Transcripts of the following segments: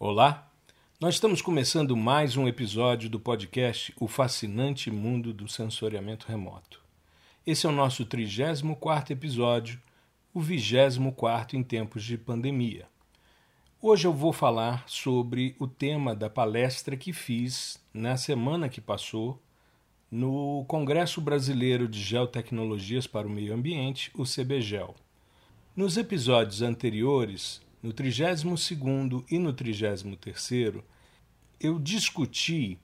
Olá, nós estamos começando mais um episódio do podcast O Fascinante Mundo do Sensoriamento Remoto. Esse é o nosso 34 episódio, o 24 em tempos de pandemia. Hoje eu vou falar sobre o tema da palestra que fiz na semana que passou no Congresso Brasileiro de Geotecnologias para o Meio Ambiente, o CBGEL. Nos episódios anteriores, no 32 e no 33, eu discuti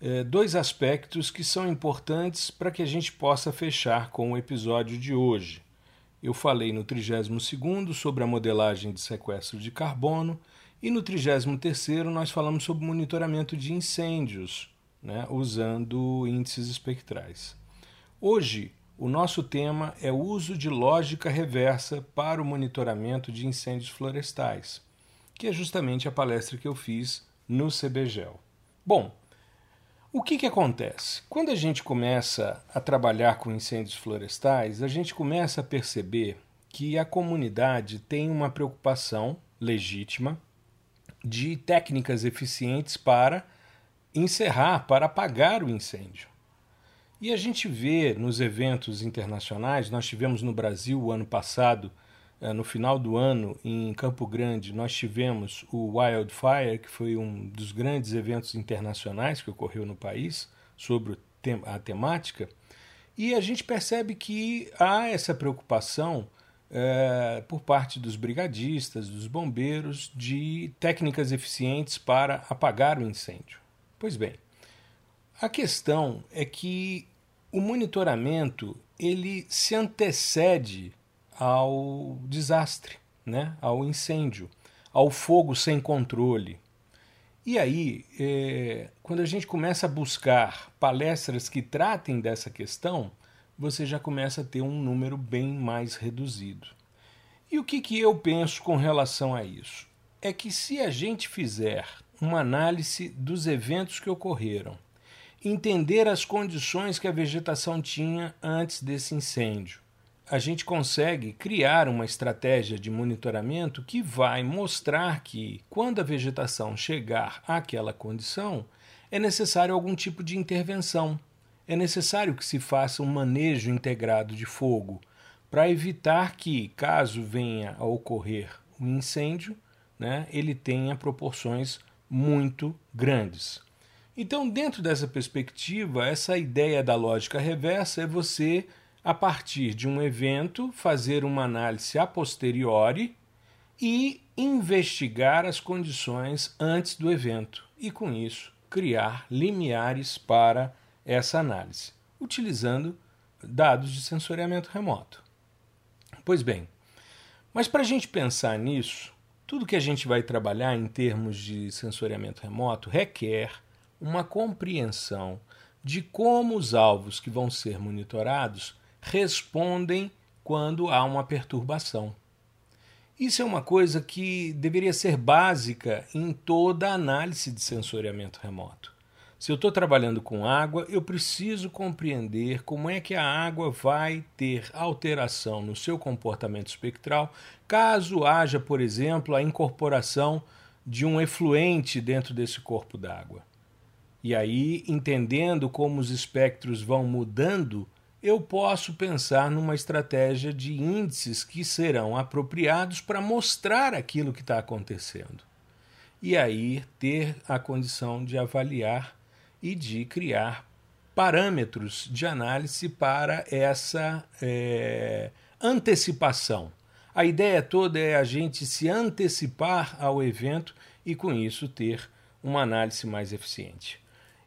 eh, dois aspectos que são importantes para que a gente possa fechar com o episódio de hoje. Eu falei no 32 sobre a modelagem de sequestro de carbono e no 33 nós falamos sobre monitoramento de incêndios, né, usando índices espectrais. Hoje o nosso tema é o uso de lógica reversa para o monitoramento de incêndios florestais, que é justamente a palestra que eu fiz no CBGEL. Bom, o que, que acontece? Quando a gente começa a trabalhar com incêndios florestais, a gente começa a perceber que a comunidade tem uma preocupação legítima de técnicas eficientes para encerrar, para apagar o incêndio. E a gente vê nos eventos internacionais, nós tivemos no Brasil o ano passado, eh, no final do ano, em Campo Grande, nós tivemos o Wildfire, que foi um dos grandes eventos internacionais que ocorreu no país sobre a temática, e a gente percebe que há essa preocupação é, por parte dos brigadistas, dos bombeiros, de técnicas eficientes para apagar o incêndio. Pois bem, a questão é que o monitoramento ele se antecede ao desastre, né? ao incêndio, ao fogo sem controle. E aí, é, quando a gente começa a buscar palestras que tratem dessa questão, você já começa a ter um número bem mais reduzido. E o que, que eu penso com relação a isso? É que se a gente fizer uma análise dos eventos que ocorreram entender as condições que a vegetação tinha antes desse incêndio. A gente consegue criar uma estratégia de monitoramento que vai mostrar que, quando a vegetação chegar àquela condição, é necessário algum tipo de intervenção. É necessário que se faça um manejo integrado de fogo para evitar que, caso venha a ocorrer um incêndio, né, ele tenha proporções muito grandes. Então, dentro dessa perspectiva, essa ideia da lógica reversa é você, a partir de um evento, fazer uma análise a posteriori e investigar as condições antes do evento e, com isso, criar limiares para essa análise, utilizando dados de sensoriamento remoto. Pois bem, mas para a gente pensar nisso, tudo que a gente vai trabalhar em termos de sensoriamento remoto requer uma compreensão de como os alvos que vão ser monitorados respondem quando há uma perturbação. Isso é uma coisa que deveria ser básica em toda análise de sensoriamento remoto. Se eu estou trabalhando com água, eu preciso compreender como é que a água vai ter alteração no seu comportamento espectral, caso haja, por exemplo, a incorporação de um efluente dentro desse corpo d'água. E aí, entendendo como os espectros vão mudando, eu posso pensar numa estratégia de índices que serão apropriados para mostrar aquilo que está acontecendo. E aí ter a condição de avaliar e de criar parâmetros de análise para essa é, antecipação. A ideia toda é a gente se antecipar ao evento e, com isso, ter uma análise mais eficiente.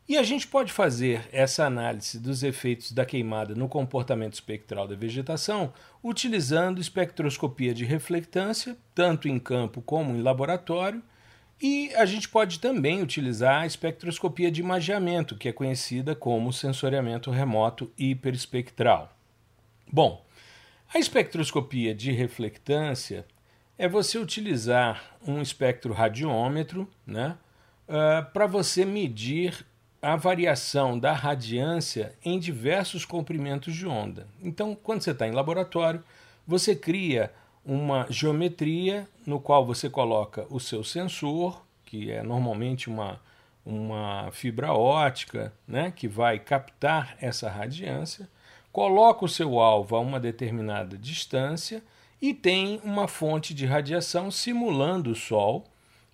E a gente pode fazer essa análise dos efeitos da queimada no comportamento espectral da vegetação utilizando espectroscopia de reflectância, tanto em campo como em laboratório, e a gente pode também utilizar a espectroscopia de imageamento, que é conhecida como sensoriamento remoto hiperespectral. Bom, a espectroscopia de reflectância é você utilizar um espectro radiômetro né, uh, para você medir a variação da radiância em diversos comprimentos de onda. Então, quando você está em laboratório, você cria uma geometria no qual você coloca o seu sensor que é normalmente uma, uma fibra ótica né, que vai captar essa radiância, coloca o seu alvo a uma determinada distância e tem uma fonte de radiação simulando o Sol,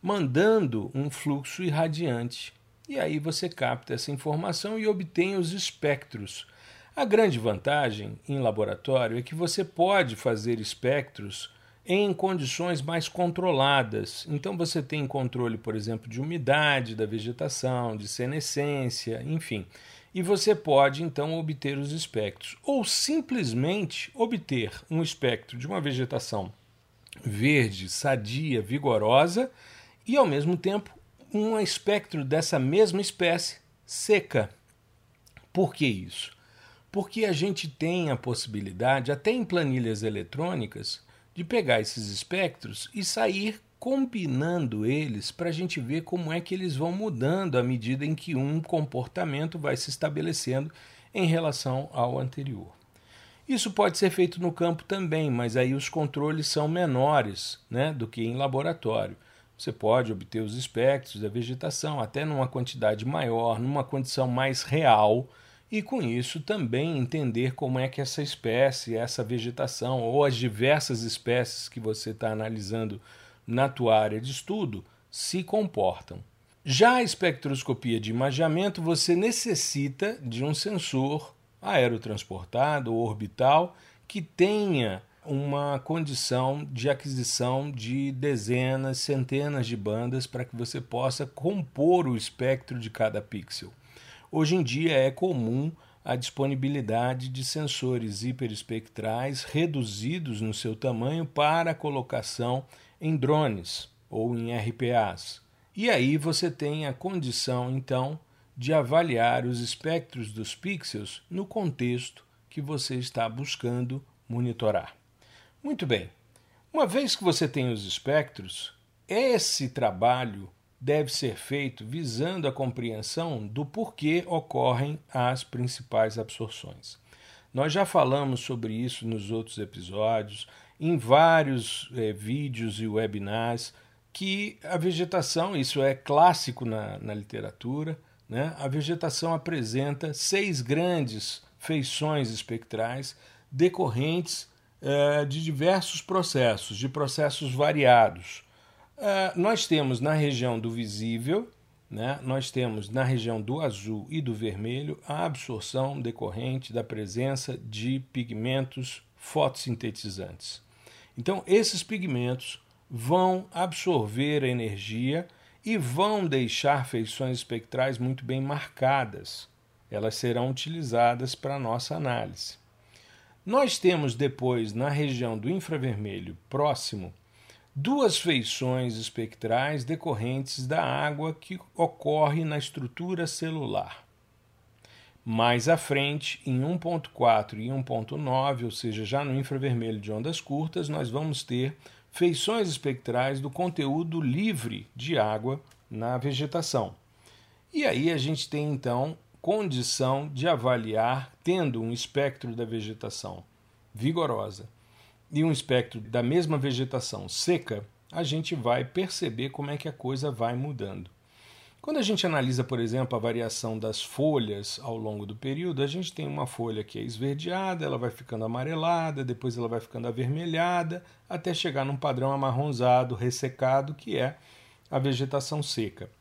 mandando um fluxo irradiante. E aí você capta essa informação e obtém os espectros. A grande vantagem em laboratório é que você pode fazer espectros em condições mais controladas. Então você tem controle, por exemplo, de umidade da vegetação, de senescência, enfim. E você pode então obter os espectros ou simplesmente obter um espectro de uma vegetação verde, sadia, vigorosa e ao mesmo tempo um espectro dessa mesma espécie seca. Por que isso? Porque a gente tem a possibilidade, até em planilhas eletrônicas, de pegar esses espectros e sair combinando eles para a gente ver como é que eles vão mudando à medida em que um comportamento vai se estabelecendo em relação ao anterior. Isso pode ser feito no campo também, mas aí os controles são menores né, do que em laboratório. Você pode obter os espectros da vegetação até numa quantidade maior, numa condição mais real, e com isso também entender como é que essa espécie, essa vegetação ou as diversas espécies que você está analisando na tua área de estudo se comportam. Já a espectroscopia de imageamento, você necessita de um sensor aerotransportado ou orbital que tenha uma condição de aquisição de dezenas, centenas de bandas para que você possa compor o espectro de cada pixel. Hoje em dia é comum a disponibilidade de sensores hiperespectrais reduzidos no seu tamanho para colocação em drones ou em RPAs. E aí você tem a condição então de avaliar os espectros dos pixels no contexto que você está buscando monitorar. Muito bem. Uma vez que você tem os espectros, esse trabalho deve ser feito visando a compreensão do porquê ocorrem as principais absorções. Nós já falamos sobre isso nos outros episódios, em vários é, vídeos e webinars, que a vegetação, isso é clássico na, na literatura, né? a vegetação apresenta seis grandes feições espectrais decorrentes é, de diversos processos, de processos variados. É, nós temos na região do visível, né, nós temos na região do azul e do vermelho a absorção decorrente da presença de pigmentos fotossintetizantes. Então, esses pigmentos vão absorver a energia e vão deixar feições espectrais muito bem marcadas. Elas serão utilizadas para a nossa análise. Nós temos depois, na região do infravermelho próximo, duas feições espectrais decorrentes da água que ocorre na estrutura celular. Mais à frente, em 1.4 e 1.9, ou seja, já no infravermelho de ondas curtas, nós vamos ter feições espectrais do conteúdo livre de água na vegetação. E aí a gente tem então condição de avaliar, tendo um espectro da vegetação vigorosa e um espectro da mesma vegetação seca, a gente vai perceber como é que a coisa vai mudando. Quando a gente analisa, por exemplo, a variação das folhas ao longo do período, a gente tem uma folha que é esverdeada, ela vai ficando amarelada, depois ela vai ficando avermelhada, até chegar num padrão amarronzado, ressecado, que é a vegetação seca.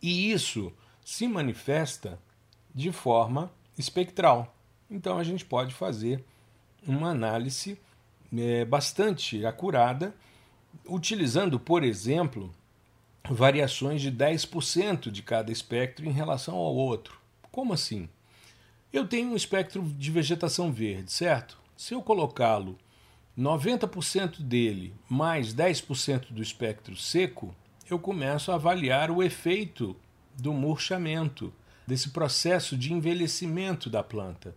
E isso se manifesta de forma espectral. Então a gente pode fazer uma análise é, bastante acurada, utilizando, por exemplo, variações de 10% de cada espectro em relação ao outro. Como assim? Eu tenho um espectro de vegetação verde, certo? Se eu colocá-lo 90% dele mais 10% do espectro seco, eu começo a avaliar o efeito do murchamento desse processo de envelhecimento da planta.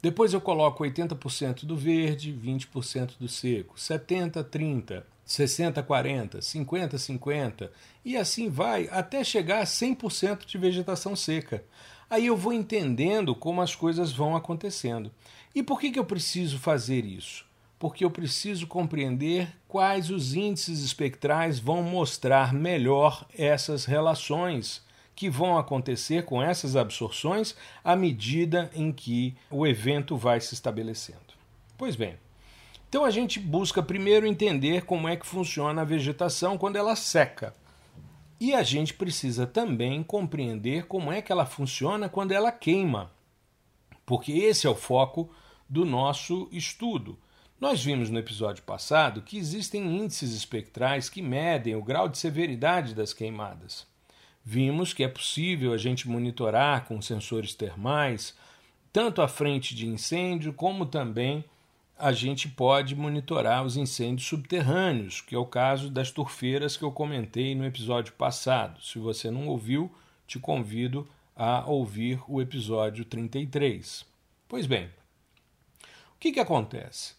Depois eu coloco 80% do verde, 20% do seco, 70 30, 60 40, 50 50 e assim vai até chegar a 100% de vegetação seca. Aí eu vou entendendo como as coisas vão acontecendo. E por que, que eu preciso fazer isso? porque eu preciso compreender quais os índices espectrais vão mostrar melhor essas relações que vão acontecer com essas absorções à medida em que o evento vai se estabelecendo. Pois bem, então a gente busca primeiro entender como é que funciona a vegetação quando ela seca. E a gente precisa também compreender como é que ela funciona quando ela queima, porque esse é o foco do nosso estudo. Nós vimos no episódio passado que existem índices espectrais que medem o grau de severidade das queimadas. Vimos que é possível a gente monitorar com sensores termais tanto a frente de incêndio como também a gente pode monitorar os incêndios subterrâneos, que é o caso das turfeiras que eu comentei no episódio passado. Se você não ouviu, te convido a ouvir o episódio 33. Pois bem, o que, que acontece?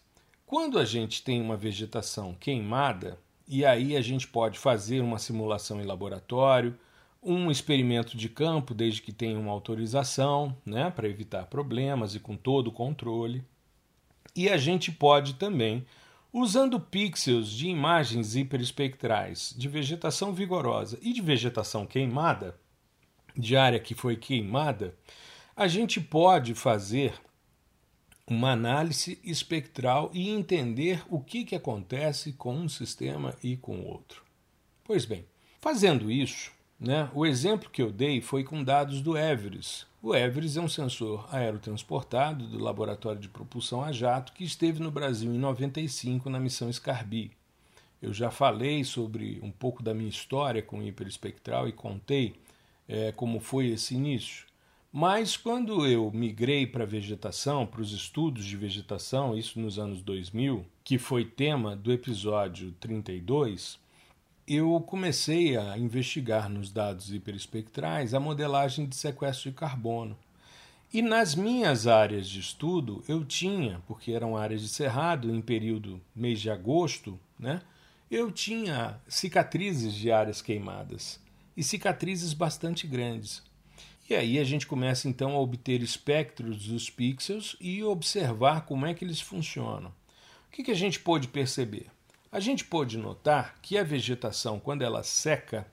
Quando a gente tem uma vegetação queimada, e aí a gente pode fazer uma simulação em laboratório, um experimento de campo, desde que tenha uma autorização, né, para evitar problemas e com todo o controle. E a gente pode também, usando pixels de imagens hiperespectrais de vegetação vigorosa e de vegetação queimada, de área que foi queimada, a gente pode fazer uma análise espectral e entender o que, que acontece com um sistema e com outro. Pois bem, fazendo isso, né, o exemplo que eu dei foi com dados do Everest, o Everest é um sensor aerotransportado do Laboratório de Propulsão a Jato que esteve no Brasil em 95 na missão Scarby. Eu já falei sobre um pouco da minha história com o hiperespectral e contei é, como foi esse início. Mas quando eu migrei para a vegetação, para os estudos de vegetação, isso nos anos 2000, que foi tema do episódio 32, eu comecei a investigar nos dados hiperespectrais a modelagem de sequestro de carbono. E nas minhas áreas de estudo, eu tinha, porque eram áreas de cerrado, em período mês de agosto, né, eu tinha cicatrizes de áreas queimadas e cicatrizes bastante grandes. E aí a gente começa então a obter espectros dos pixels e observar como é que eles funcionam. O que, que a gente pôde perceber? A gente pode notar que a vegetação, quando ela seca,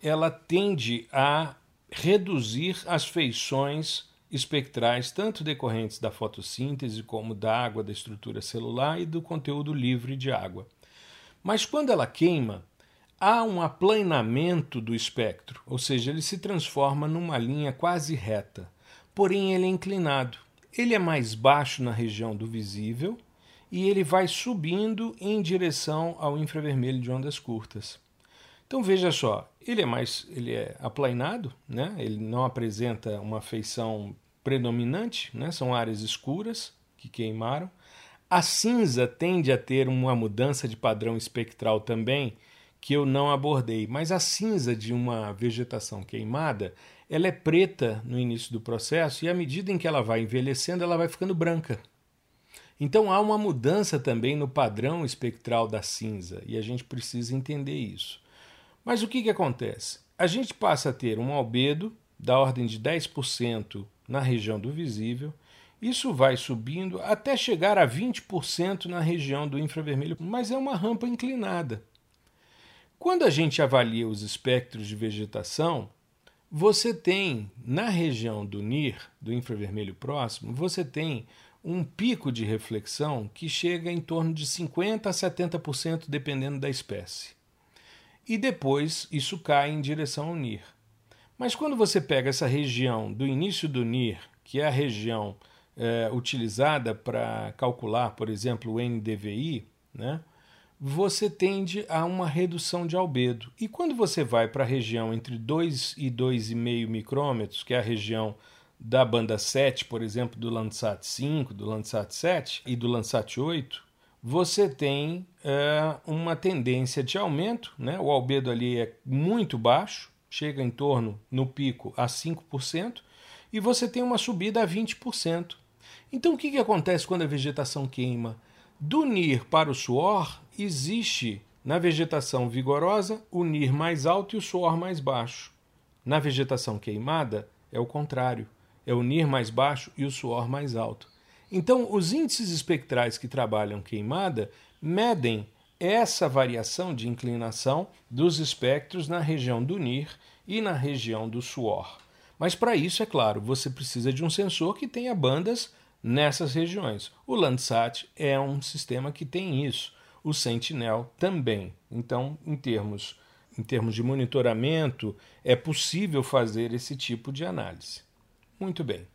ela tende a reduzir as feições espectrais, tanto decorrentes da fotossíntese como da água da estrutura celular e do conteúdo livre de água. Mas quando ela queima, há um aplanamento do espectro, ou seja, ele se transforma numa linha quase reta, porém ele é inclinado. Ele é mais baixo na região do visível e ele vai subindo em direção ao infravermelho de ondas curtas. Então veja só, ele é mais, ele é aplainado, né? Ele não apresenta uma feição predominante, né? São áreas escuras que queimaram. A cinza tende a ter uma mudança de padrão espectral também, que eu não abordei, mas a cinza de uma vegetação queimada, ela é preta no início do processo e à medida em que ela vai envelhecendo, ela vai ficando branca. Então há uma mudança também no padrão espectral da cinza e a gente precisa entender isso. Mas o que, que acontece? A gente passa a ter um albedo da ordem de 10% na região do visível, isso vai subindo até chegar a 20% na região do infravermelho, mas é uma rampa inclinada. Quando a gente avalia os espectros de vegetação, você tem na região do NIR, do infravermelho próximo, você tem um pico de reflexão que chega em torno de 50% a 70%, dependendo da espécie. E depois isso cai em direção ao NIR. Mas quando você pega essa região do início do NIR, que é a região é, utilizada para calcular, por exemplo, o NDVI, né, você tende a uma redução de albedo. E quando você vai para a região entre 2 e 2,5 micrômetros, que é a região da banda 7, por exemplo, do Landsat 5, do Landsat 7 e do Landsat 8, você tem é, uma tendência de aumento, né? o albedo ali é muito baixo, chega em torno, no pico, a 5%, e você tem uma subida a 20%. Então o que, que acontece quando a vegetação queima? Do NIR para o suor, existe na vegetação vigorosa o NIR mais alto e o suor mais baixo. Na vegetação queimada, é o contrário é o NIR mais baixo e o suor mais alto. Então, os índices espectrais que trabalham queimada medem essa variação de inclinação dos espectros na região do NIR e na região do suor. Mas para isso, é claro, você precisa de um sensor que tenha bandas nessas regiões. O Landsat é um sistema que tem isso, o Sentinel também. Então, em termos, em termos de monitoramento, é possível fazer esse tipo de análise. Muito bem.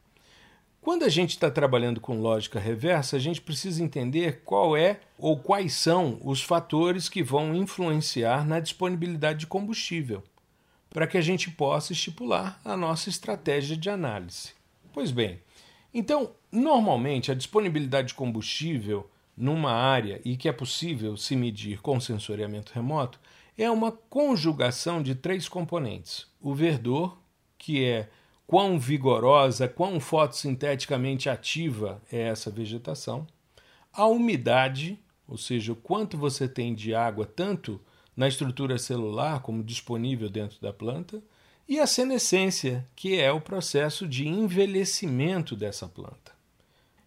Quando a gente está trabalhando com lógica reversa, a gente precisa entender qual é ou quais são os fatores que vão influenciar na disponibilidade de combustível, para que a gente possa estipular a nossa estratégia de análise. Pois bem, então, normalmente a disponibilidade de combustível numa área e que é possível se medir com sensoriamento remoto é uma conjugação de três componentes: o verdor, que é quão vigorosa, quão fotossinteticamente ativa é essa vegetação, a umidade, ou seja, o quanto você tem de água tanto na estrutura celular como disponível dentro da planta, e a senescência, que é o processo de envelhecimento dessa planta.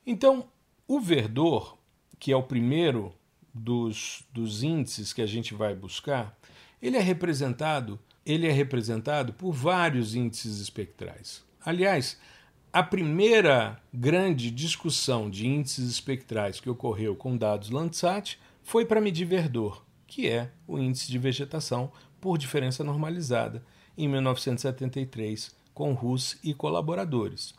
Então, o verdor, que é o primeiro dos, dos índices que a gente vai buscar, ele é representado ele é representado por vários índices espectrais. Aliás, a primeira grande discussão de índices espectrais que ocorreu com dados Landsat foi para medir verdor, que é o índice de vegetação por diferença normalizada, em 1973, com Rus e colaboradores.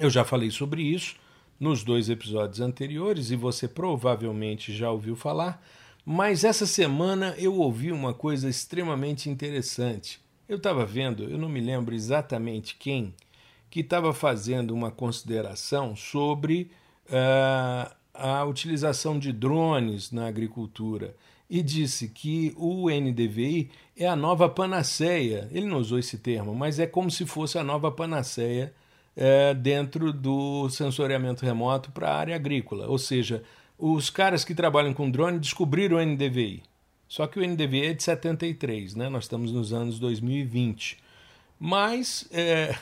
Eu já falei sobre isso nos dois episódios anteriores e você provavelmente já ouviu falar, mas essa semana eu ouvi uma coisa extremamente interessante. Eu estava vendo, eu não me lembro exatamente quem, que estava fazendo uma consideração sobre uh, a utilização de drones na agricultura e disse que o NDVI é a nova panaceia. Ele não usou esse termo, mas é como se fosse a nova panaceia uh, dentro do sensoriamento remoto para a área agrícola. Ou seja, os caras que trabalham com drone descobriram o NDVI. Só que o NDVI é de 73, né? nós estamos nos anos 2020. Mas é,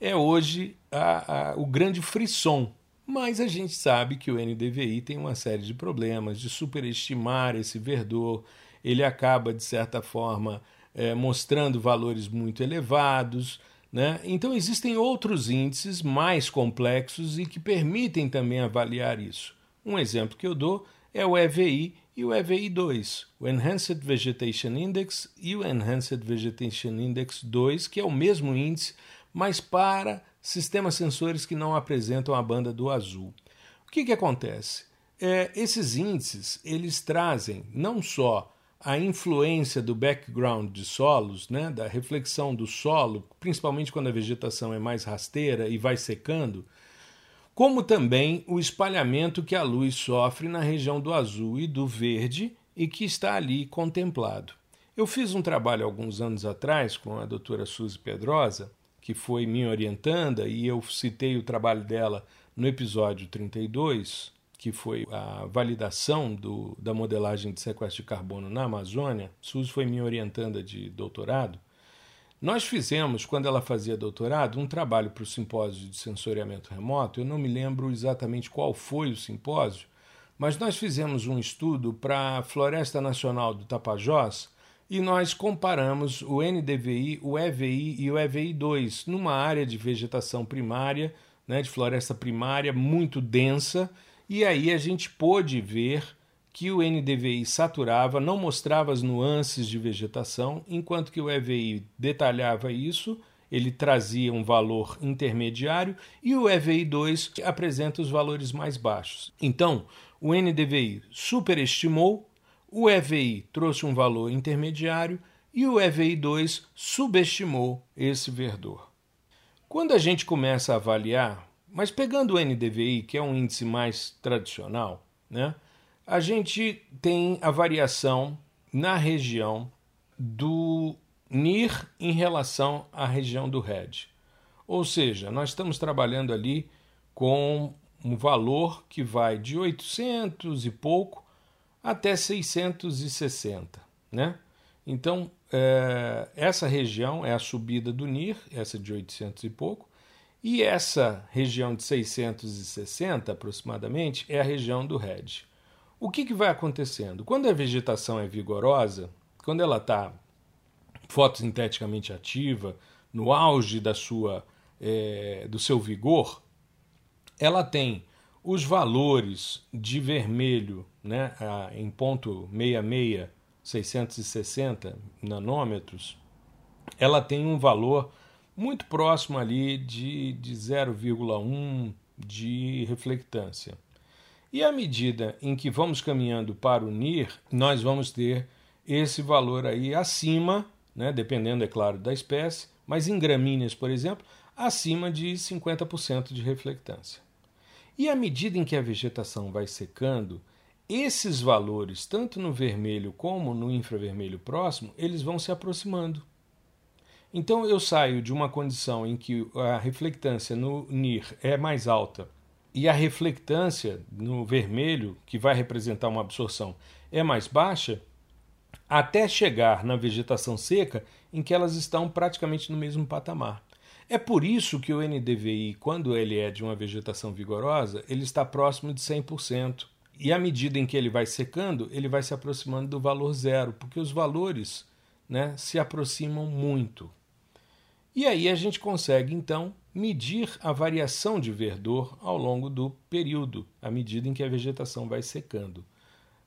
é hoje a, a, o grande frisson. Mas a gente sabe que o NDVI tem uma série de problemas de superestimar esse verdor. Ele acaba, de certa forma, é, mostrando valores muito elevados. Né? Então, existem outros índices mais complexos e que permitem também avaliar isso. Um exemplo que eu dou é o EVI e o EVI2, o Enhanced Vegetation Index e o Enhanced Vegetation Index 2, que é o mesmo índice, mas para sistemas sensores que não apresentam a banda do azul. O que, que acontece? É, esses índices eles trazem não só a influência do background de solos, né, da reflexão do solo, principalmente quando a vegetação é mais rasteira e vai secando, como também o espalhamento que a luz sofre na região do azul e do verde e que está ali contemplado. Eu fiz um trabalho alguns anos atrás com a doutora Suzy Pedrosa, que foi minha orientanda, e eu citei o trabalho dela no episódio 32, que foi a validação do, da modelagem de sequestro de carbono na Amazônia. Suzy foi minha orientanda de doutorado. Nós fizemos, quando ela fazia doutorado, um trabalho para o simpósio de sensoriamento remoto. Eu não me lembro exatamente qual foi o simpósio, mas nós fizemos um estudo para a Floresta Nacional do Tapajós e nós comparamos o NDVI, o EVI e o EVI2 numa área de vegetação primária, né, de floresta primária muito densa, e aí a gente pôde ver que o NDVI saturava, não mostrava as nuances de vegetação, enquanto que o EVI detalhava isso, ele trazia um valor intermediário e o EVI2 apresenta os valores mais baixos. Então, o NDVI superestimou, o EVI trouxe um valor intermediário e o EVI2 subestimou esse verdor. Quando a gente começa a avaliar, mas pegando o NDVI, que é um índice mais tradicional, né? A gente tem a variação na região do NIR em relação à região do RED. Ou seja, nós estamos trabalhando ali com um valor que vai de 800 e pouco até 660, né? Então, é, essa região é a subida do NIR, essa de 800 e pouco, E essa região de 660 aproximadamente é a região do RED. O que, que vai acontecendo? Quando a vegetação é vigorosa, quando ela está fotossinteticamente ativa, no auge da sua, é, do seu vigor, ela tem os valores de vermelho né, em ponto 66, 660 nanômetros, ela tem um valor muito próximo ali de, de 0,1 de reflectância. E à medida em que vamos caminhando para o NIR, nós vamos ter esse valor aí acima, né, dependendo, é claro, da espécie, mas em gramíneas, por exemplo, acima de 50% de reflectância. E à medida em que a vegetação vai secando, esses valores, tanto no vermelho como no infravermelho próximo, eles vão se aproximando. Então eu saio de uma condição em que a reflectância no NIR é mais alta e a reflectância no vermelho, que vai representar uma absorção, é mais baixa, até chegar na vegetação seca em que elas estão praticamente no mesmo patamar. É por isso que o NDVI, quando ele é de uma vegetação vigorosa, ele está próximo de 100%. E à medida em que ele vai secando, ele vai se aproximando do valor zero, porque os valores né, se aproximam muito. E aí a gente consegue, então, medir a variação de verdor ao longo do período, à medida em que a vegetação vai secando.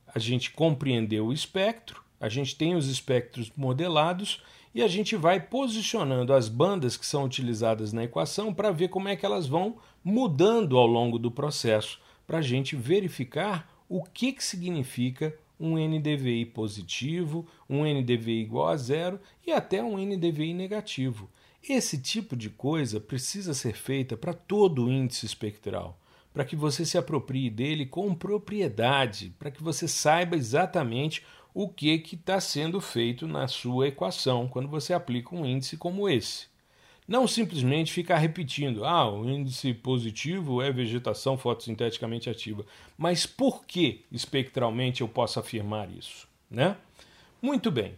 A gente compreendeu o espectro, a gente tem os espectros modelados e a gente vai posicionando as bandas que são utilizadas na equação para ver como é que elas vão mudando ao longo do processo, para a gente verificar o que, que significa um NDVI positivo, um NDVI igual a zero e até um NDVI negativo. Esse tipo de coisa precisa ser feita para todo o índice espectral, para que você se aproprie dele com propriedade, para que você saiba exatamente o que está sendo feito na sua equação quando você aplica um índice como esse. Não simplesmente ficar repetindo, ah, o índice positivo é vegetação fotossinteticamente ativa. Mas por que espectralmente eu posso afirmar isso? Né? Muito bem.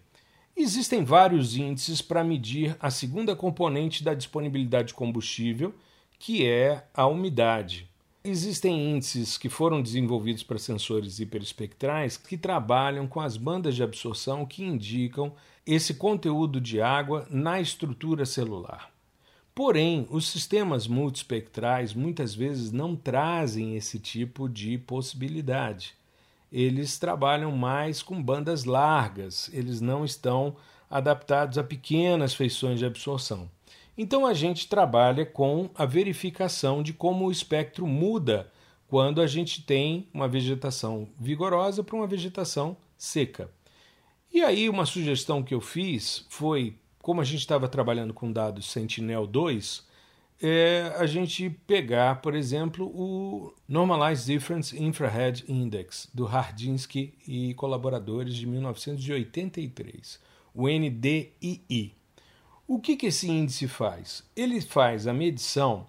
Existem vários índices para medir a segunda componente da disponibilidade de combustível, que é a umidade. Existem índices que foram desenvolvidos para sensores hiperespectrais que trabalham com as bandas de absorção que indicam esse conteúdo de água na estrutura celular. Porém, os sistemas multispectrais muitas vezes não trazem esse tipo de possibilidade. Eles trabalham mais com bandas largas, eles não estão adaptados a pequenas feições de absorção. Então a gente trabalha com a verificação de como o espectro muda quando a gente tem uma vegetação vigorosa para uma vegetação seca. E aí uma sugestão que eu fiz foi, como a gente estava trabalhando com dados Sentinel-2, é a gente pegar, por exemplo, o Normalized Difference Infrared Index, do Hardinsky e colaboradores de 1983, o NDII. O que, que esse índice faz? Ele faz a medição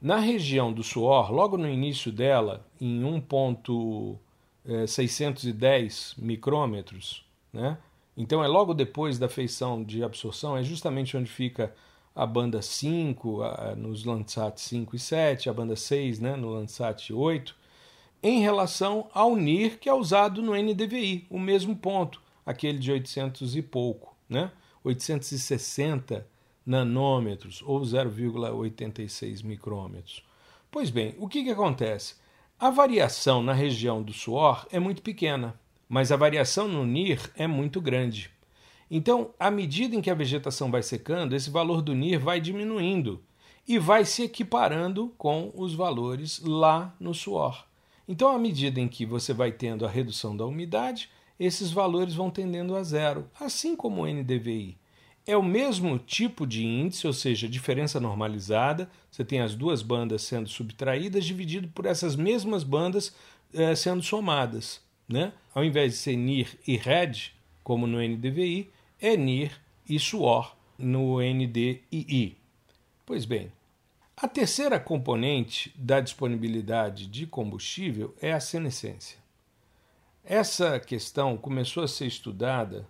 na região do suor, logo no início dela, em 1.610 é, micrômetros, né? Então é logo depois da feição de absorção, é justamente onde fica a banda 5 a, nos Landsat 5 e 7, a banda 6 né, no Landsat 8, em relação ao NIR que é usado no NDVI, o mesmo ponto, aquele de 800 e pouco. Né? 860 nanômetros ou 0,86 micrômetros. Pois bem, o que, que acontece? A variação na região do suor é muito pequena, mas a variação no NIR é muito grande. Então, à medida em que a vegetação vai secando, esse valor do NIR vai diminuindo e vai se equiparando com os valores lá no suor. Então, à medida em que você vai tendo a redução da umidade, esses valores vão tendendo a zero, assim como o NDVI. É o mesmo tipo de índice, ou seja, diferença normalizada. Você tem as duas bandas sendo subtraídas, dividido por essas mesmas bandas eh, sendo somadas. Né? Ao invés de ser NIR e RED, como no NDVI, é NIR e suor no NDII. Pois bem, a terceira componente da disponibilidade de combustível é a senescência. Essa questão começou a ser estudada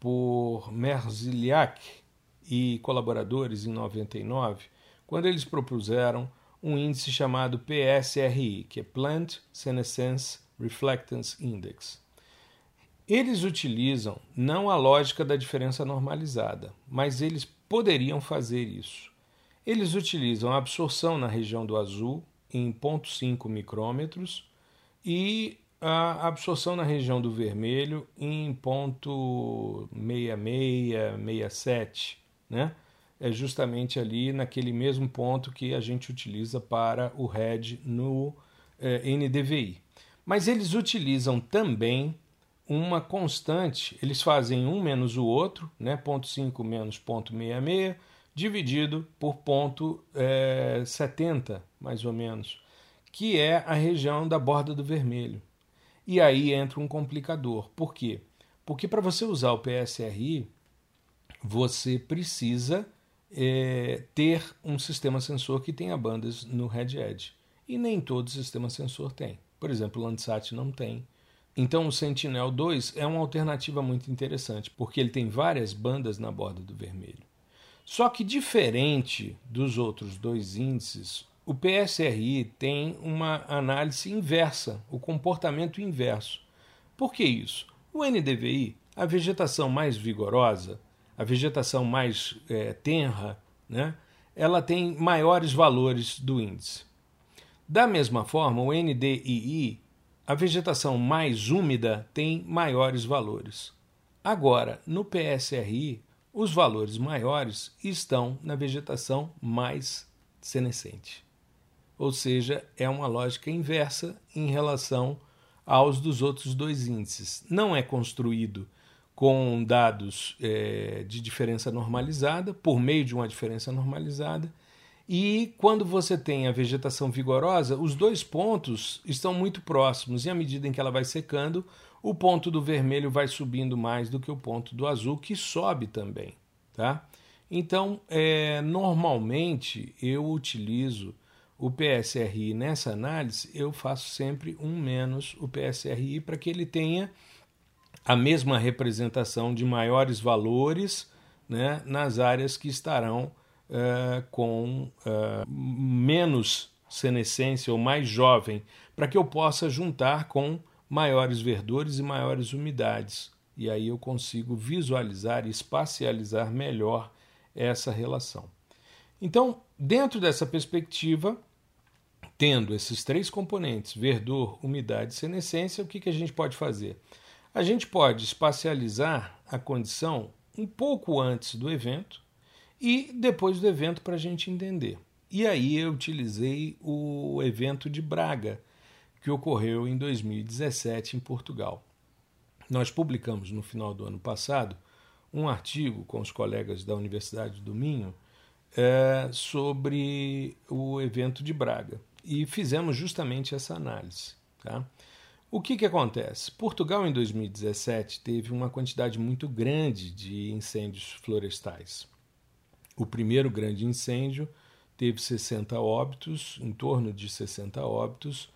por Merzliak e colaboradores em 99, quando eles propuseram um índice chamado PSRI, que é Plant Senescence Reflectance Index. Eles utilizam não a lógica da diferença normalizada, mas eles poderiam fazer isso. Eles utilizam a absorção na região do azul em 0,5 micrômetros e a absorção na região do vermelho em 0,66, 67, né? É justamente ali naquele mesmo ponto que a gente utiliza para o RED no eh, NDVI. Mas eles utilizam também uma constante, eles fazem um menos o outro, né, ponto 5 menos ponto 66, dividido por ponto é, 70, mais ou menos, que é a região da borda do vermelho. E aí entra um complicador. Por quê? Porque para você usar o PSRI, você precisa é, ter um sistema sensor que tenha bandas no Red Edge. E nem todo sistema sensor tem. Por exemplo, o Landsat não tem. Então o Sentinel-2 é uma alternativa muito interessante, porque ele tem várias bandas na borda do vermelho. Só que diferente dos outros dois índices, o PSRI tem uma análise inversa, o comportamento inverso. Por que isso? O NDVI, a vegetação mais vigorosa, a vegetação mais é, tenra, né, ela tem maiores valores do índice. Da mesma forma, o NDII a vegetação mais úmida tem maiores valores. Agora, no PSRI, os valores maiores estão na vegetação mais senescente. Ou seja, é uma lógica inversa em relação aos dos outros dois índices. Não é construído com dados é, de diferença normalizada, por meio de uma diferença normalizada, e quando você tem a vegetação vigorosa, os dois pontos estão muito próximos, e à medida em que ela vai secando, o ponto do vermelho vai subindo mais do que o ponto do azul, que sobe também. Tá? Então, é, normalmente eu utilizo o PSRI nessa análise, eu faço sempre um menos o PSRI para que ele tenha a mesma representação de maiores valores né, nas áreas que estarão uh, com uh, menos senescência ou mais jovem, para que eu possa juntar com maiores verdores e maiores umidades. E aí eu consigo visualizar e espacializar melhor essa relação. Então, dentro dessa perspectiva, tendo esses três componentes, verdor, umidade e senescência, o que, que a gente pode fazer? A gente pode espacializar a condição um pouco antes do evento, e depois do evento para a gente entender. E aí eu utilizei o evento de Braga, que ocorreu em 2017 em Portugal. Nós publicamos no final do ano passado um artigo com os colegas da Universidade do Minho é, sobre o evento de Braga e fizemos justamente essa análise. Tá? O que, que acontece? Portugal, em 2017, teve uma quantidade muito grande de incêndios florestais. O primeiro grande incêndio teve 60 óbitos, em torno de 60 óbitos,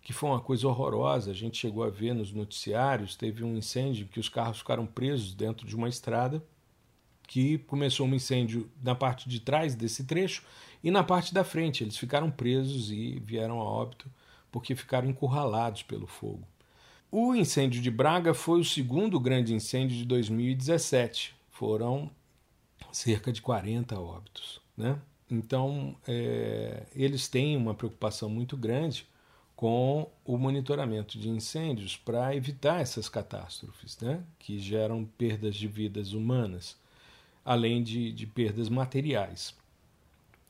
que foi uma coisa horrorosa. A gente chegou a ver nos noticiários, teve um incêndio que os carros ficaram presos dentro de uma estrada, que começou um incêndio na parte de trás desse trecho e na parte da frente. Eles ficaram presos e vieram a óbito porque ficaram encurralados pelo fogo. O incêndio de Braga foi o segundo grande incêndio de 2017. Foram cerca de 40 óbitos. Né? Então, é, eles têm uma preocupação muito grande com o monitoramento de incêndios para evitar essas catástrofes, né? que geram perdas de vidas humanas, além de, de perdas materiais.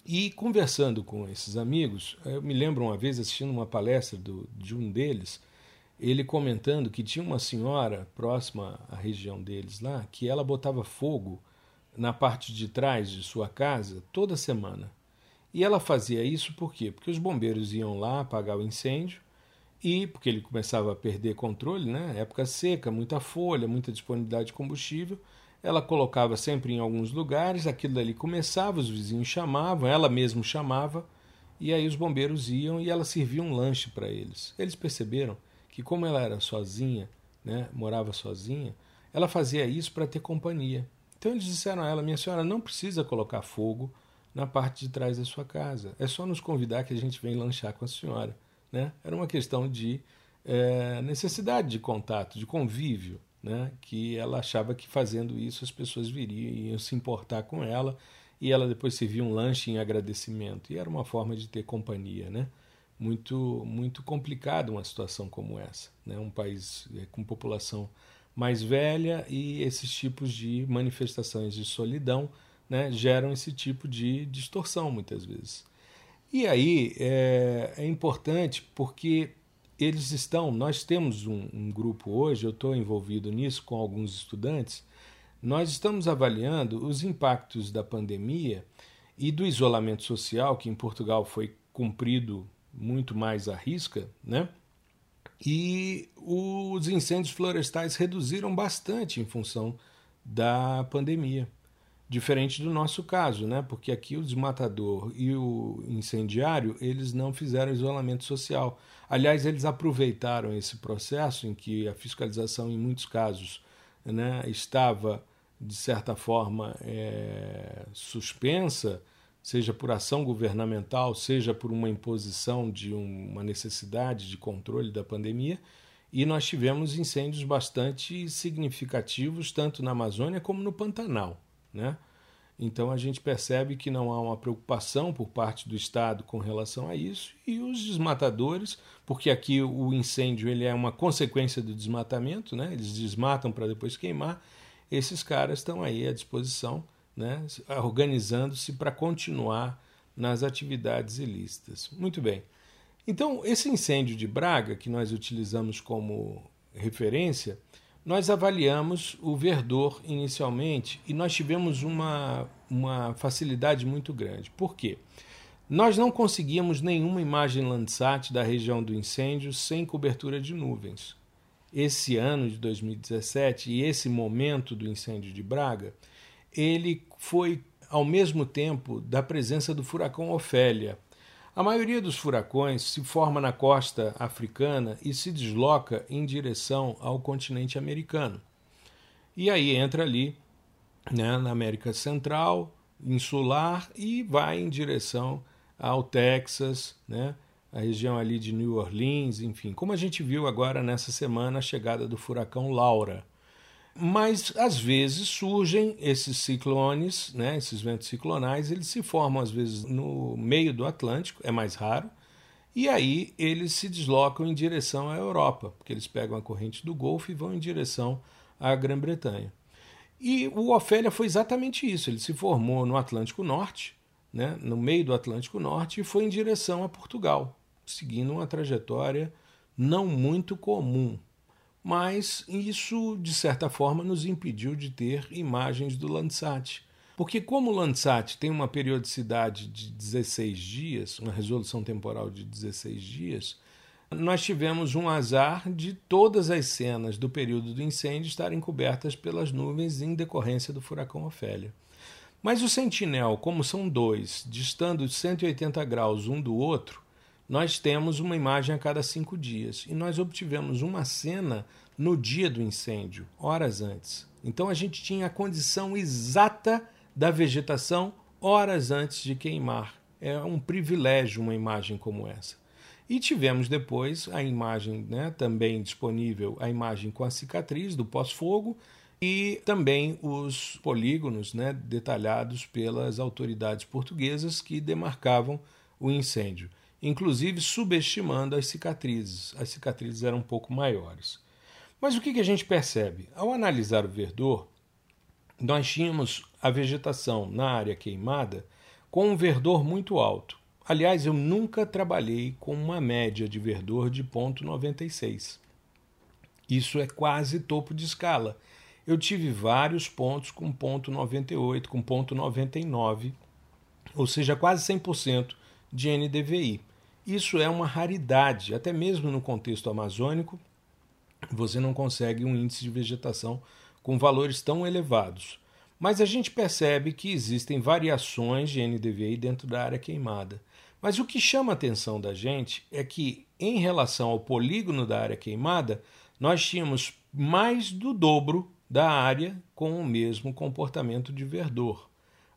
E conversando com esses amigos, eu me lembro uma vez assistindo uma palestra do, de um deles, ele comentando que tinha uma senhora próxima à região deles lá, que ela botava fogo na parte de trás de sua casa toda semana. E ela fazia isso por quê? Porque os bombeiros iam lá apagar o incêndio e porque ele começava a perder controle, né? Época seca, muita folha, muita disponibilidade de combustível. Ela colocava sempre em alguns lugares, aquilo dali começava, os vizinhos chamavam, ela mesma chamava, e aí os bombeiros iam e ela servia um lanche para eles. Eles perceberam que como ela era sozinha, né, morava sozinha, ela fazia isso para ter companhia. Então eles disseram a ela: Minha senhora, não precisa colocar fogo na parte de trás da sua casa. É só nos convidar que a gente vem lanchar com a senhora. Né? Era uma questão de é, necessidade de contato, de convívio, né? que ela achava que fazendo isso as pessoas viriam e iam se importar com ela e ela depois servia um lanche em agradecimento. E era uma forma de ter companhia. Né? Muito, muito complicada uma situação como essa. Né? Um país é, com população mais velha e esses tipos de manifestações de solidão né, geram esse tipo de distorção muitas vezes. E aí é, é importante porque eles estão, nós temos um, um grupo hoje, eu estou envolvido nisso com alguns estudantes, nós estamos avaliando os impactos da pandemia e do isolamento social, que em Portugal foi cumprido muito mais à risca, né? E os incêndios florestais reduziram bastante em função da pandemia. Diferente do nosso caso, né? Porque aqui o desmatador e o incendiário, eles não fizeram isolamento social. Aliás, eles aproveitaram esse processo em que a fiscalização, em muitos casos, né, estava, de certa forma, é, suspensa, seja por ação governamental, seja por uma imposição de uma necessidade de controle da pandemia, e nós tivemos incêndios bastante significativos, tanto na Amazônia como no Pantanal. Né? Então a gente percebe que não há uma preocupação por parte do Estado com relação a isso e os desmatadores, porque aqui o incêndio ele é uma consequência do desmatamento, né? eles desmatam para depois queimar, esses caras estão aí à disposição né, organizando-se para continuar nas atividades ilícitas. Muito bem. Então, esse incêndio de Braga, que nós utilizamos como referência, nós avaliamos o verdor inicialmente e nós tivemos uma, uma facilidade muito grande. Por quê? Nós não conseguíamos nenhuma imagem Landsat da região do incêndio sem cobertura de nuvens. Esse ano de 2017 e esse momento do incêndio de Braga, ele foi ao mesmo tempo da presença do furacão Ofélia. A maioria dos furacões se forma na costa africana e se desloca em direção ao continente americano. E aí entra ali né, na América Central, insular e vai em direção ao Texas, né, a região ali de New Orleans, enfim, como a gente viu agora nessa semana a chegada do furacão Laura. Mas às vezes surgem esses ciclones, né, esses ventos ciclonais, eles se formam às vezes no meio do Atlântico, é mais raro, e aí eles se deslocam em direção à Europa, porque eles pegam a corrente do Golfo e vão em direção à Grã-Bretanha. E o Ofélia foi exatamente isso, ele se formou no Atlântico Norte, né, no meio do Atlântico Norte, e foi em direção a Portugal, seguindo uma trajetória não muito comum mas isso, de certa forma, nos impediu de ter imagens do Landsat. Porque, como o Landsat tem uma periodicidade de 16 dias, uma resolução temporal de 16 dias, nós tivemos um azar de todas as cenas do período do incêndio estarem cobertas pelas nuvens em decorrência do furacão Ofélia. Mas o Sentinel, como são dois, distando 180 graus um do outro, nós temos uma imagem a cada cinco dias e nós obtivemos uma cena no dia do incêndio, horas antes. Então a gente tinha a condição exata da vegetação horas antes de queimar. É um privilégio uma imagem como essa. E tivemos depois a imagem, né, também disponível, a imagem com a cicatriz do pós-fogo e também os polígonos né, detalhados pelas autoridades portuguesas que demarcavam o incêndio inclusive subestimando as cicatrizes. As cicatrizes eram um pouco maiores. Mas o que, a gente percebe? Ao analisar o verdor, nós tínhamos a vegetação na área queimada com um verdor muito alto. Aliás, eu nunca trabalhei com uma média de verdor de 0,96. Isso é quase topo de escala. Eu tive vários pontos com 0,98, com 0,99, ou seja, quase 100% de NDVI. Isso é uma raridade, até mesmo no contexto amazônico, você não consegue um índice de vegetação com valores tão elevados. Mas a gente percebe que existem variações de NDVI dentro da área queimada. Mas o que chama a atenção da gente é que, em relação ao polígono da área queimada, nós tínhamos mais do dobro da área com o mesmo comportamento de verdor.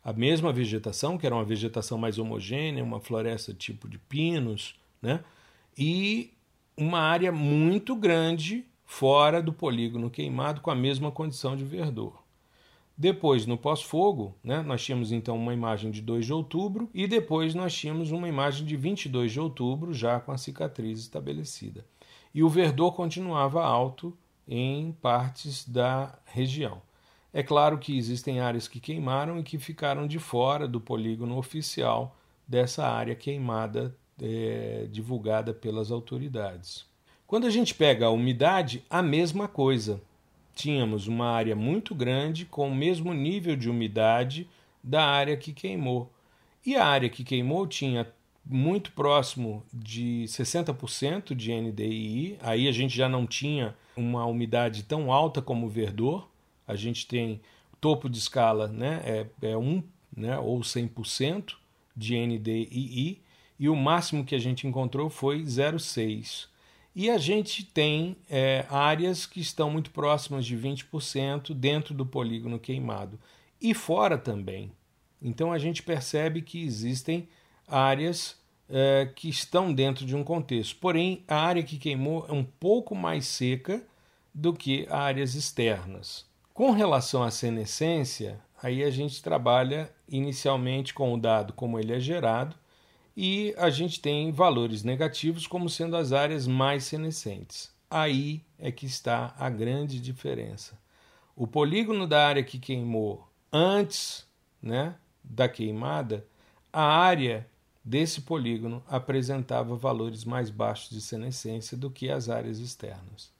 A mesma vegetação, que era uma vegetação mais homogênea, uma floresta tipo de pinos, né? e uma área muito grande fora do polígono queimado com a mesma condição de verdor. Depois, no pós-fogo, né, nós tínhamos então uma imagem de 2 de outubro e depois nós tínhamos uma imagem de 22 de outubro, já com a cicatriz estabelecida. E o verdor continuava alto em partes da região. É claro que existem áreas que queimaram e que ficaram de fora do polígono oficial dessa área queimada é, divulgada pelas autoridades. Quando a gente pega a umidade, a mesma coisa. Tínhamos uma área muito grande com o mesmo nível de umidade da área que queimou. E a área que queimou tinha muito próximo de 60% de NDI. Aí a gente já não tinha uma umidade tão alta como o verdor, a gente tem topo de escala né, é, é 1 né, ou 100% de NDII e o máximo que a gente encontrou foi 0,6. E a gente tem é, áreas que estão muito próximas de 20% dentro do polígono queimado e fora também. Então a gente percebe que existem áreas é, que estão dentro de um contexto. Porém, a área que queimou é um pouco mais seca do que áreas externas. Com relação à senescência, aí a gente trabalha inicialmente com o dado como ele é gerado e a gente tem valores negativos como sendo as áreas mais senescentes. Aí é que está a grande diferença. O polígono da área que queimou antes né, da queimada, a área desse polígono apresentava valores mais baixos de senescência do que as áreas externas.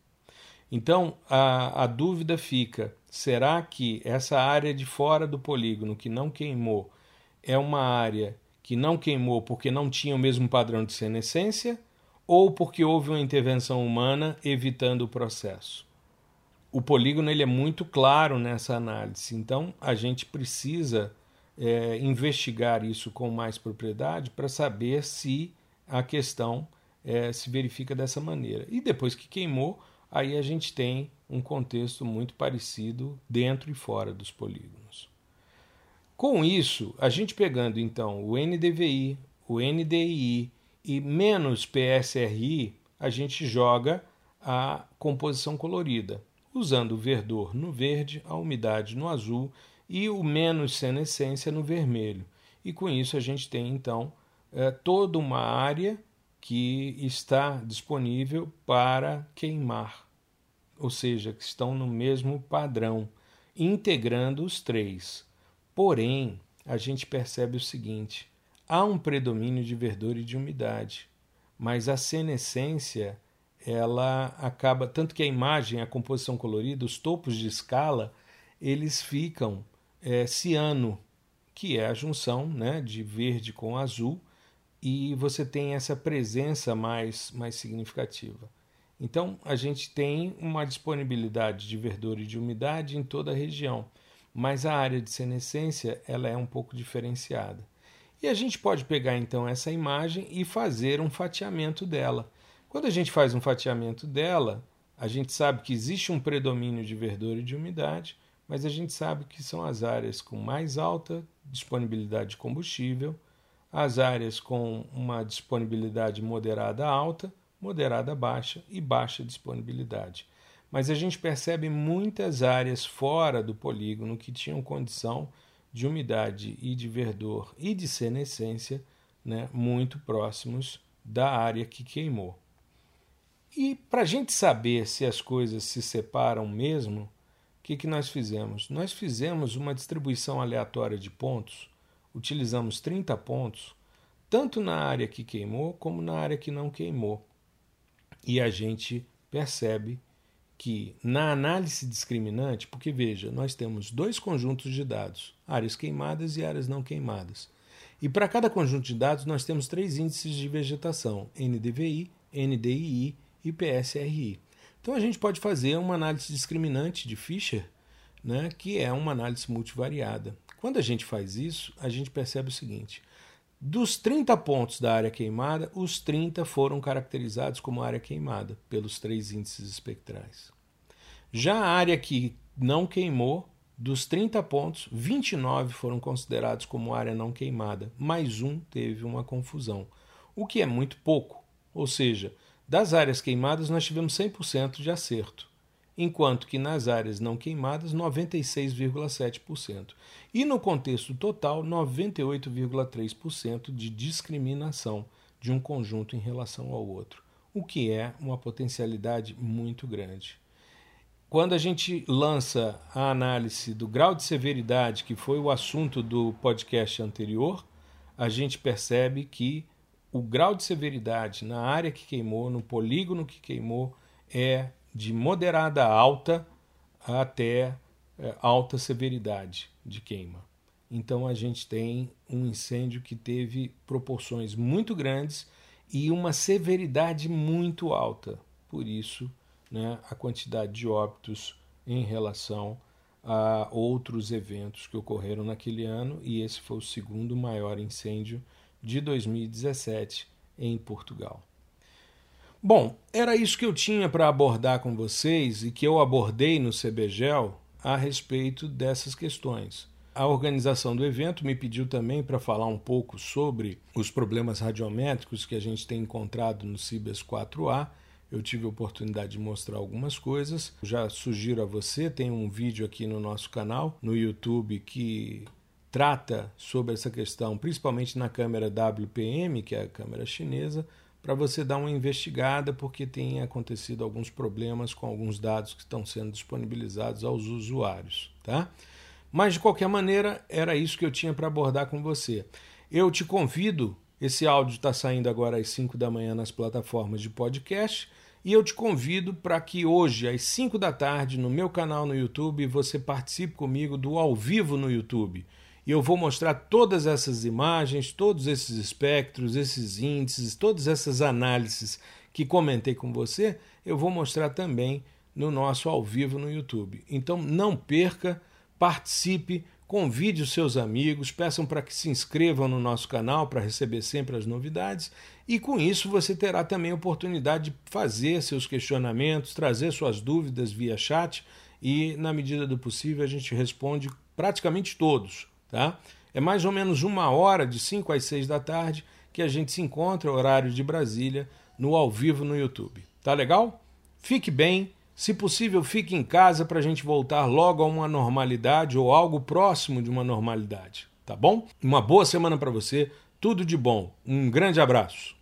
Então a, a dúvida fica: será que essa área de fora do polígono que não queimou é uma área que não queimou porque não tinha o mesmo padrão de senescência ou porque houve uma intervenção humana evitando o processo? O polígono ele é muito claro nessa análise, então a gente precisa é, investigar isso com mais propriedade para saber se a questão é, se verifica dessa maneira. E depois que queimou, aí a gente tem um contexto muito parecido dentro e fora dos polígonos. Com isso, a gente pegando então o NDVI, o NDI e menos PSRI, a gente joga a composição colorida, usando o verdor no verde, a umidade no azul e o menos senescência no vermelho. E com isso a gente tem então é, toda uma área que está disponível para queimar, ou seja, que estão no mesmo padrão, integrando os três. Porém, a gente percebe o seguinte: há um predomínio de verdor e de umidade, mas a senescência ela acaba tanto que a imagem, a composição colorida, os topos de escala, eles ficam é, ciano, que é a junção né, de verde com azul, e você tem essa presença mais, mais significativa. Então, a gente tem uma disponibilidade de verdor e de umidade em toda a região, mas a área de senescência ela é um pouco diferenciada. E a gente pode pegar então essa imagem e fazer um fatiamento dela. Quando a gente faz um fatiamento dela, a gente sabe que existe um predomínio de verdor e de umidade, mas a gente sabe que são as áreas com mais alta disponibilidade de combustível as áreas com uma disponibilidade moderada alta, moderada baixa e baixa disponibilidade. Mas a gente percebe muitas áreas fora do polígono que tinham condição de umidade e de verdor e de senescência né, muito próximos da área que queimou. E para a gente saber se as coisas se separam mesmo, o que, que nós fizemos? Nós fizemos uma distribuição aleatória de pontos utilizamos 30 pontos, tanto na área que queimou como na área que não queimou. E a gente percebe que na análise discriminante, porque veja, nós temos dois conjuntos de dados, áreas queimadas e áreas não queimadas. E para cada conjunto de dados nós temos três índices de vegetação: NDVI, NDII e PSRI. Então a gente pode fazer uma análise discriminante de Fischer, né, que é uma análise multivariada. Quando a gente faz isso, a gente percebe o seguinte: dos 30 pontos da área queimada, os 30 foram caracterizados como área queimada pelos três índices espectrais. Já a área que não queimou, Dos 30 pontos, 29 foram considerados como área não queimada, mais um teve uma confusão, o que é muito pouco. Ou seja, das áreas queimadas nós tivemos 100% de acerto, enquanto que nas áreas não queimadas 96,7%. E no contexto total, 98,3% de discriminação de um conjunto em relação ao outro, o que é uma potencialidade muito grande. Quando a gente lança a análise do grau de severidade, que foi o assunto do podcast anterior, a gente percebe que o grau de severidade na área que queimou, no polígono que queimou, é de moderada alta até é, alta severidade de queima. Então a gente tem um incêndio que teve proporções muito grandes e uma severidade muito alta. Por isso, né, a quantidade de óbitos em relação a outros eventos que ocorreram naquele ano, e esse foi o segundo maior incêndio de 2017 em Portugal. Bom, era isso que eu tinha para abordar com vocês e que eu abordei no CBGEL a respeito dessas questões. A organização do evento me pediu também para falar um pouco sobre os problemas radiométricos que a gente tem encontrado no Cibers 4A eu tive a oportunidade de mostrar algumas coisas. Já sugiro a você, tem um vídeo aqui no nosso canal, no YouTube, que trata sobre essa questão, principalmente na câmera WPM, que é a câmera chinesa, para você dar uma investigada, porque tem acontecido alguns problemas com alguns dados que estão sendo disponibilizados aos usuários, tá? Mas de qualquer maneira, era isso que eu tinha para abordar com você. Eu te convido esse áudio está saindo agora às 5 da manhã nas plataformas de podcast. E eu te convido para que hoje, às 5 da tarde, no meu canal no YouTube, você participe comigo do ao vivo no YouTube. E eu vou mostrar todas essas imagens, todos esses espectros, esses índices, todas essas análises que comentei com você, eu vou mostrar também no nosso ao vivo no YouTube. Então não perca, participe, Convide os seus amigos, peçam para que se inscrevam no nosso canal para receber sempre as novidades e com isso você terá também a oportunidade de fazer seus questionamentos, trazer suas dúvidas via chat e, na medida do possível, a gente responde praticamente todos. Tá? É mais ou menos uma hora, de 5 às 6 da tarde, que a gente se encontra, horário de Brasília, no ao vivo no YouTube. Tá legal? Fique bem se possível, fique em casa para a gente voltar logo a uma normalidade ou algo próximo de uma normalidade, tá bom? Uma boa semana para você, tudo de bom. Um grande abraço.